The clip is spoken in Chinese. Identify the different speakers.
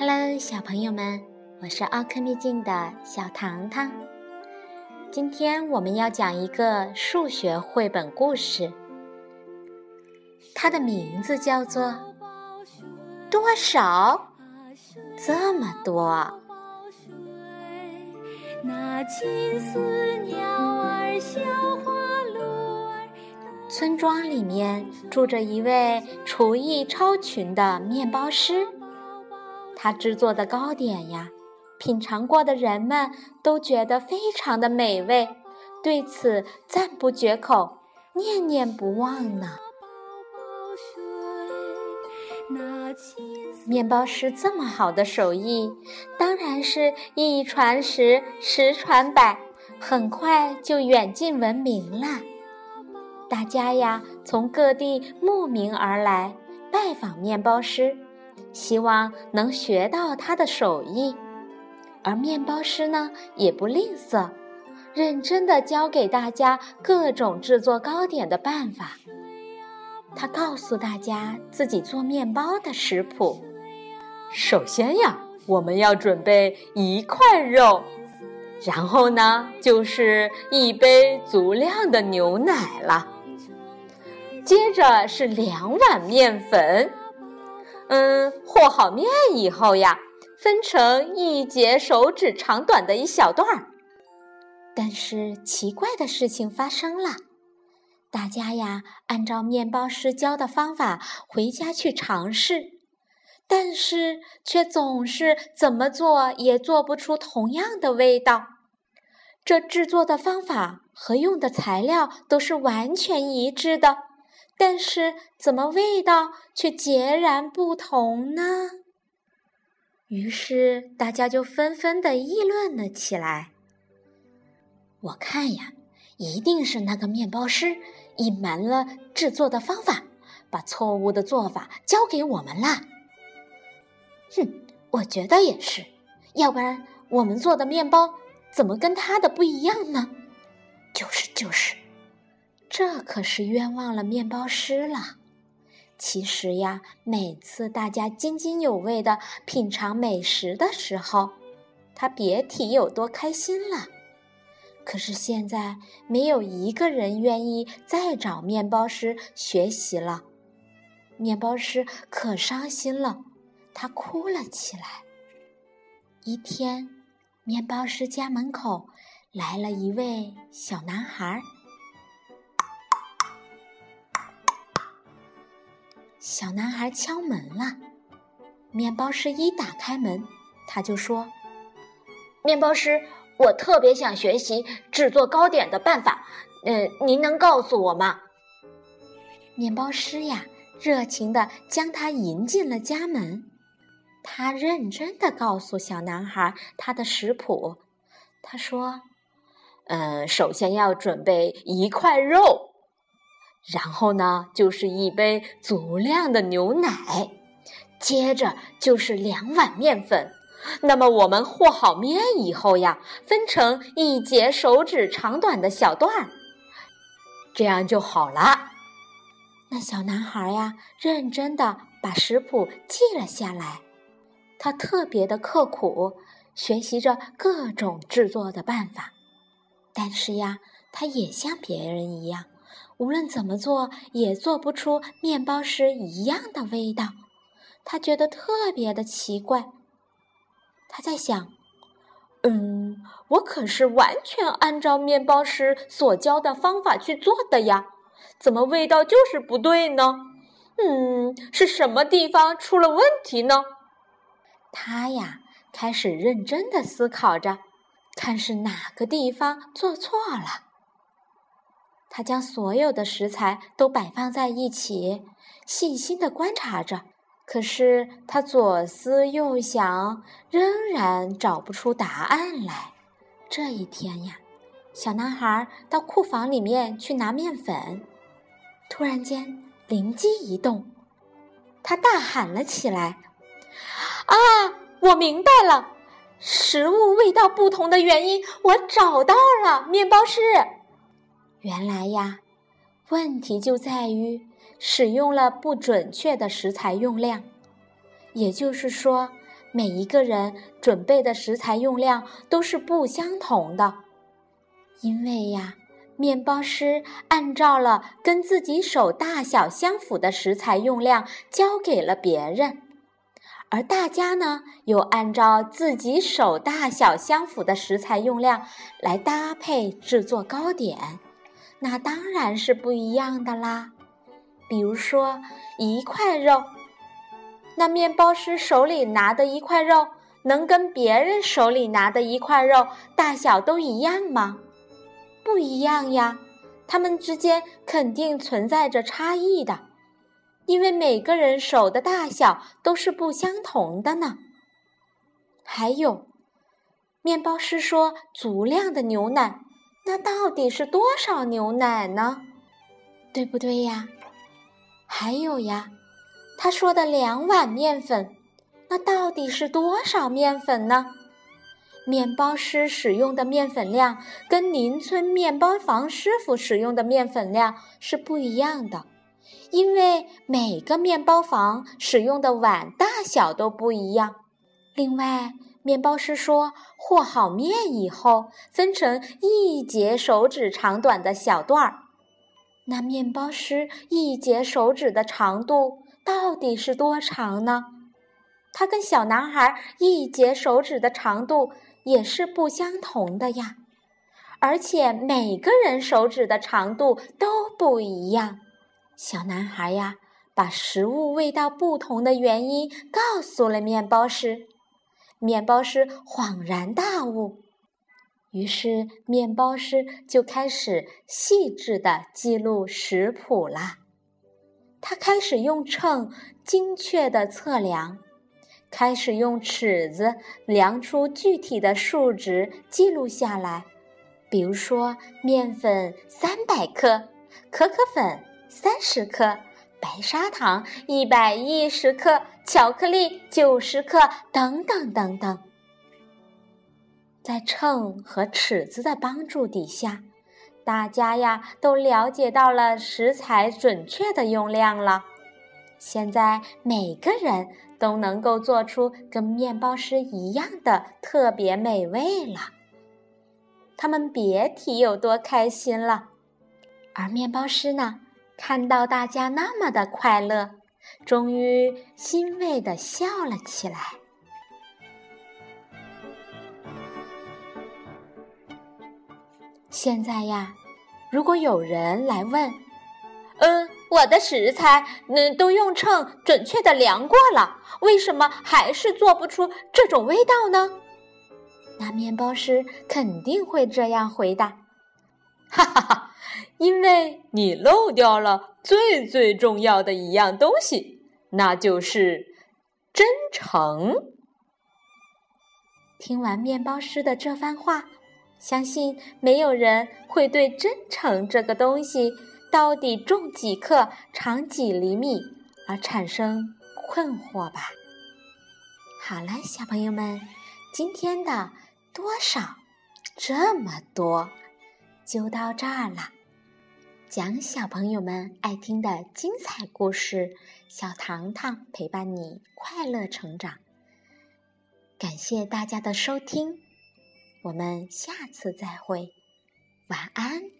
Speaker 1: Hello，小朋友们，我是奥克秘境的小糖糖。今天我们要讲一个数学绘本故事，它的名字叫做《多少这么多》。村庄里面住着一位厨艺超群的面包师。他制作的糕点呀，品尝过的人们都觉得非常的美味，对此赞不绝口，念念不忘呢。面包师这么好的手艺，当然是一传十，十传百，很快就远近闻名了。大家呀，从各地慕名而来，拜访面包师。希望能学到他的手艺，而面包师呢也不吝啬，认真的教给大家各种制作糕点的办法。他告诉大家自己做面包的食谱。首先呀，我们要准备一块肉，然后呢就是一杯足量的牛奶了，接着是两碗面粉。嗯，和好面以后呀，分成一节手指长短的一小段儿。但是奇怪的事情发生了，大家呀按照面包师教的方法回家去尝试，但是却总是怎么做也做不出同样的味道。这制作的方法和用的材料都是完全一致的。但是，怎么味道却截然不同呢？于是大家就纷纷的议论了起来。我看呀，一定是那个面包师隐瞒了制作的方法，把错误的做法交给我们了。哼，我觉得也是，要不然我们做的面包怎么跟他的不一样呢？就是就是。这可是冤枉了面包师了。其实呀，每次大家津津有味的品尝美食的时候，他别提有多开心了。可是现在没有一个人愿意再找面包师学习了。面包师可伤心了，他哭了起来。一天，面包师家门口来了一位小男孩。小男孩敲门了，面包师一打开门，他就说：“面包师，我特别想学习制作糕点的办法，嗯，您能告诉我吗？”面包师呀，热情的将他迎进了家门。他认真的告诉小男孩他的食谱。他说：“嗯，首先要准备一块肉。”然后呢，就是一杯足量的牛奶，接着就是两碗面粉。那么我们和好面以后呀，分成一节手指长短的小段儿，这样就好了。那小男孩呀，认真的把食谱记了下来，他特别的刻苦，学习着各种制作的办法。但是呀，他也像别人一样。无论怎么做，也做不出面包师一样的味道。他觉得特别的奇怪。他在想：“嗯，我可是完全按照面包师所教的方法去做的呀，怎么味道就是不对呢？嗯，是什么地方出了问题呢？”他呀，开始认真的思考着，看是哪个地方做错了。他将所有的食材都摆放在一起，细心的观察着。可是他左思右想，仍然找不出答案来。这一天呀，小男孩到库房里面去拿面粉，突然间灵机一动，他大喊了起来：“啊，我明白了！食物味道不同的原因，我找到了，面包师。”原来呀，问题就在于使用了不准确的食材用量，也就是说，每一个人准备的食材用量都是不相同的，因为呀，面包师按照了跟自己手大小相符的食材用量交给了别人，而大家呢，又按照自己手大小相符的食材用量来搭配制作糕点，那当然是不一样的啦。比如说一块肉。那面包师手里拿的一块肉，能跟别人手里拿的一块肉大小都一样吗？不一样呀，他们之间肯定存在着差异的，因为每个人手的大小都是不相同的呢。还有，面包师说足量的牛奶，那到底是多少牛奶呢？对不对呀？还有呀。他说的两碗面粉，那到底是多少面粉呢？面包师使用的面粉量跟邻村面包房师傅使用的面粉量是不一样的，因为每个面包房使用的碗大小都不一样。另外，面包师说，和好面以后，分成一节手指长短的小段儿。那面包师一节手指的长度。到底是多长呢？它跟小男孩一节手指的长度也是不相同的呀，而且每个人手指的长度都不一样。小男孩呀，把食物味道不同的原因告诉了面包师，面包师恍然大悟，于是面包师就开始细致的记录食谱啦。他开始用秤精确的测量，开始用尺子量出具体的数值，记录下来。比如说，面粉三百克，可可粉三十克，白砂糖一百一十克，巧克力九十克，等等等等。在秤和尺子的帮助底下。大家呀，都了解到了食材准确的用量了。现在每个人都能够做出跟面包师一样的特别美味了。他们别提有多开心了。而面包师呢，看到大家那么的快乐，终于欣慰的笑了起来。现在呀，如果有人来问，嗯，我的食材，嗯，都用秤准确的量过了，为什么还是做不出这种味道呢？那面包师肯定会这样回答：哈哈哈，因为你漏掉了最最重要的一样东西，那就是真诚。听完面包师的这番话。相信没有人会对真诚这个东西到底重几克、长几厘米而产生困惑吧。好了，小朋友们，今天的多少这么多就到这儿了。讲小朋友们爱听的精彩故事，小糖糖陪伴你快乐成长。感谢大家的收听。我们下次再会，晚安。